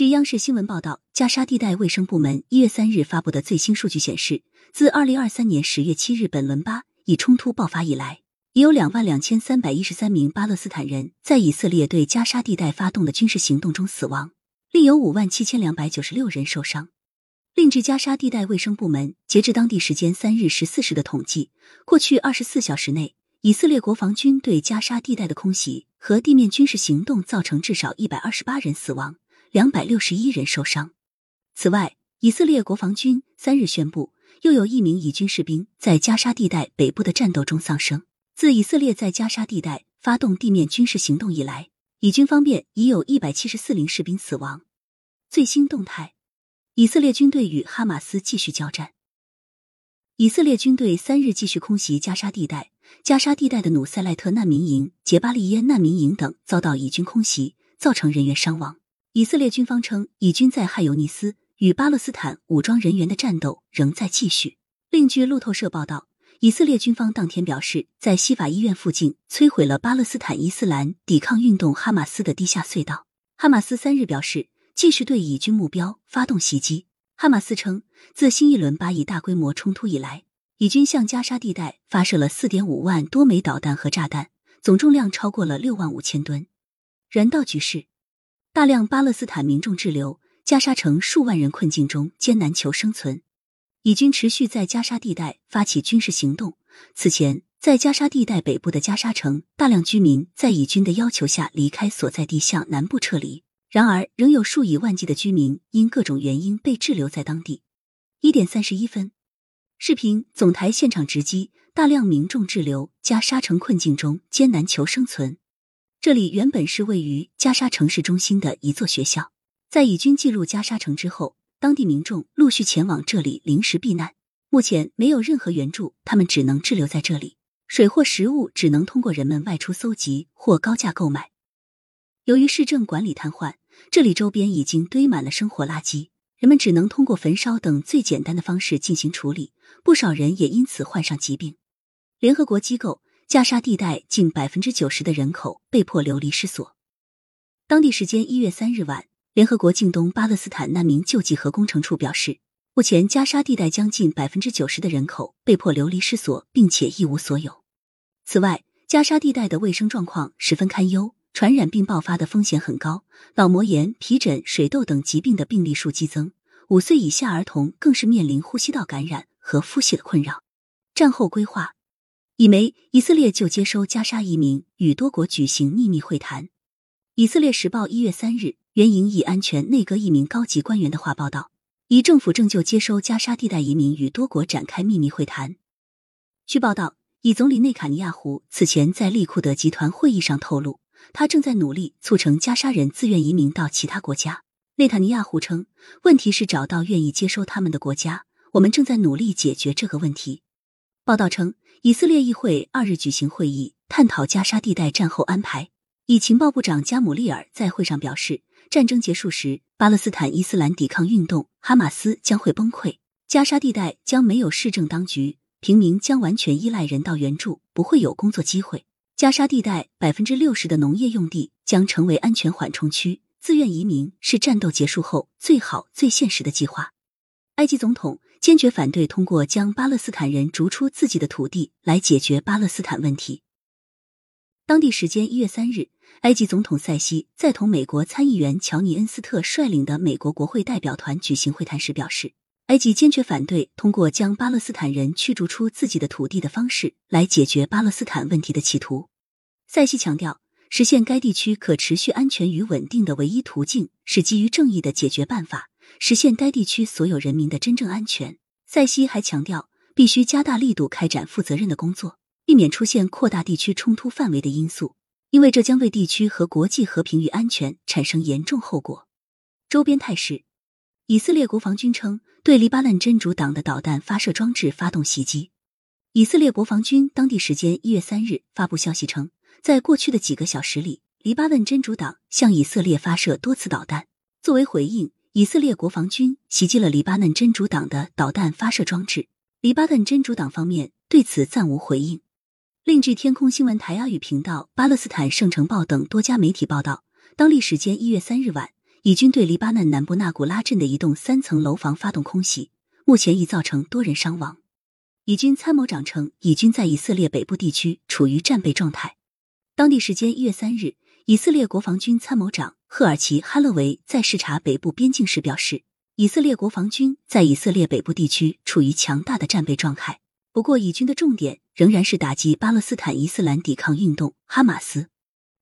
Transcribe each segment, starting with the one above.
据央视新闻报道，加沙地带卫生部门一月三日发布的最新数据显示，自二零二三年十月七日本轮巴以冲突爆发以来，已有两万两千三百一十三名巴勒斯坦人在以色列对加沙地带发动的军事行动中死亡，另有五万七千两百九十六人受伤。另据加沙地带卫生部门截至当地时间三日十四时的统计，过去二十四小时内，以色列国防军对加沙地带的空袭和地面军事行动造成至少一百二十八人死亡。两百六十一人受伤。此外，以色列国防军三日宣布，又有一名以军士兵在加沙地带北部的战斗中丧生。自以色列在加沙地带发动地面军事行动以来，以军方面已有一百七十四名士兵死亡。最新动态：以色列军队与哈马斯继续交战。以色列军队三日继续空袭加沙地带，加沙地带的努塞赖特难民营、杰巴利耶难民营等遭到以军空袭，造成人员伤亡。以色列军方称，以军在汉尤尼斯与巴勒斯坦武装人员的战斗仍在继续。另据路透社报道，以色列军方当天表示，在西法医院附近摧毁了巴勒斯坦伊斯兰抵抗运动哈马斯的地下隧道。哈马斯三日表示，继续对以军目标发动袭击。哈马斯称，自新一轮巴以大规模冲突以来，以军向加沙地带发射了四点五万多枚导弹和炸弹，总重量超过了六万五千吨。人道局势。大量巴勒斯坦民众滞留加沙城，数万人困境中艰难求生存。以军持续在加沙地带发起军事行动。此前，在加沙地带北部的加沙城，大量居民在以军的要求下离开所在地，向南部撤离。然而，仍有数以万计的居民因各种原因被滞留在当地。一点三十一分，视频总台现场直击，大量民众滞留加沙城困境中艰难求生存。这里原本是位于加沙城市中心的一座学校，在以军进入加沙城之后，当地民众陆续前往这里临时避难。目前没有任何援助，他们只能滞留在这里。水或食物只能通过人们外出搜集或高价购买。由于市政管理瘫痪，这里周边已经堆满了生活垃圾，人们只能通过焚烧等最简单的方式进行处理。不少人也因此患上疾病。联合国机构。加沙地带近百分之九十的人口被迫流离失所。当地时间一月三日晚，联合国近东巴勒斯坦难民救济和工程处表示，目前加沙地带将近百分之九十的人口被迫流离失所，并且一无所有。此外，加沙地带的卫生状况十分堪忧，传染病爆发的风险很高，脑膜炎、皮疹、水痘等疾病的病例数激增，五岁以下儿童更是面临呼吸道感染和腹泻的困扰。战后规划。以媒以色列就接收加沙移民，与多国举行秘密会谈。以色列时报一月三日援引以安全内阁一名高级官员的话报道，以政府正就接收加沙地带移民与多国展开秘密会谈。据报道，以总理内塔尼亚胡此前在利库德集团会议上透露，他正在努力促成加沙人自愿移民到其他国家。内塔尼亚胡称，问题是找到愿意接收他们的国家，我们正在努力解决这个问题。报道称。以色列议会二日举行会议，探讨加沙地带战后安排。以情报部长加姆利尔在会上表示，战争结束时，巴勒斯坦伊斯兰抵抗运动哈马斯将会崩溃，加沙地带将没有市政当局，平民将完全依赖人道援助，不会有工作机会。加沙地带百分之六十的农业用地将成为安全缓冲区，自愿移民是战斗结束后最好、最现实的计划。埃及总统。坚决反对通过将巴勒斯坦人逐出自己的土地来解决巴勒斯坦问题。当地时间一月三日，埃及总统塞西在同美国参议员乔尼恩斯特率领的美国国会代表团举行会谈时表示，埃及坚决反对通过将巴勒斯坦人驱逐出自己的土地的方式来解决巴勒斯坦问题的企图。塞西强调，实现该地区可持续安全与稳定的唯一途径是基于正义的解决办法。实现该地区所有人民的真正安全。塞西还强调，必须加大力度开展负责任的工作，避免出现扩大地区冲突范围的因素，因为这将为地区和国际和平与安全产生严重后果。周边态势：以色列国防军称对黎巴嫩真主党的导弹发射装置发动袭击。以色列国防军当地时间一月三日发布消息称，在过去的几个小时里，黎巴嫩真主党向以色列发射多次导弹，作为回应。以色列国防军袭击了黎巴嫩真主党的导弹发射装置，黎巴嫩真主党方面对此暂无回应。另据天空新闻台阿语频道、巴勒斯坦圣城报等多家媒体报道，当地时间一月三日晚，以军对黎巴嫩南部纳古拉镇的一栋三层楼房发动空袭，目前已造成多人伤亡。以军参谋长称，以军在以色列北部地区处于战备状态。当地时间一月三日，以色列国防军参谋长赫尔奇·哈勒维在视察北部边境时表示，以色列国防军在以色列北部地区处于强大的战备状态。不过，以军的重点仍然是打击巴勒斯坦伊斯兰抵抗运动哈马斯。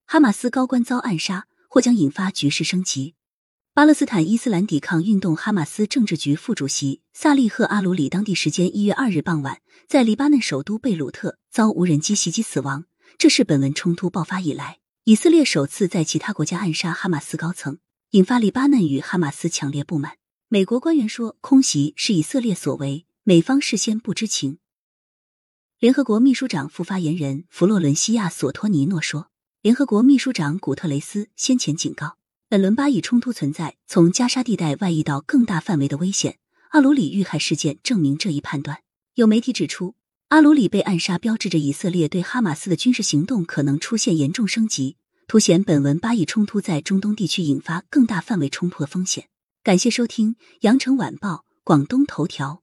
哈马斯高官遭暗杀，或将引发局势升级。巴勒斯坦伊斯兰抵抗运动哈马斯政治局副主席萨利赫·阿鲁里当地时间一月二日傍晚，在黎巴嫩首都贝鲁特遭无人机袭击死亡。这是本轮冲突爆发以来，以色列首次在其他国家暗杀哈马斯高层，引发黎巴嫩与哈马斯强烈不满。美国官员说，空袭是以色列所为，美方事先不知情。联合国秘书长副发言人弗洛伦西亚·索托尼诺说，联合国秘书长古特雷斯先前警告。本轮巴以冲突存在从加沙地带外溢到更大范围的危险。阿鲁里遇害事件证明这一判断。有媒体指出，阿鲁里被暗杀标志着以色列对哈马斯的军事行动可能出现严重升级，凸显本文巴以冲突在中东地区引发更大范围冲突的风险。感谢收听羊城晚报广东头条。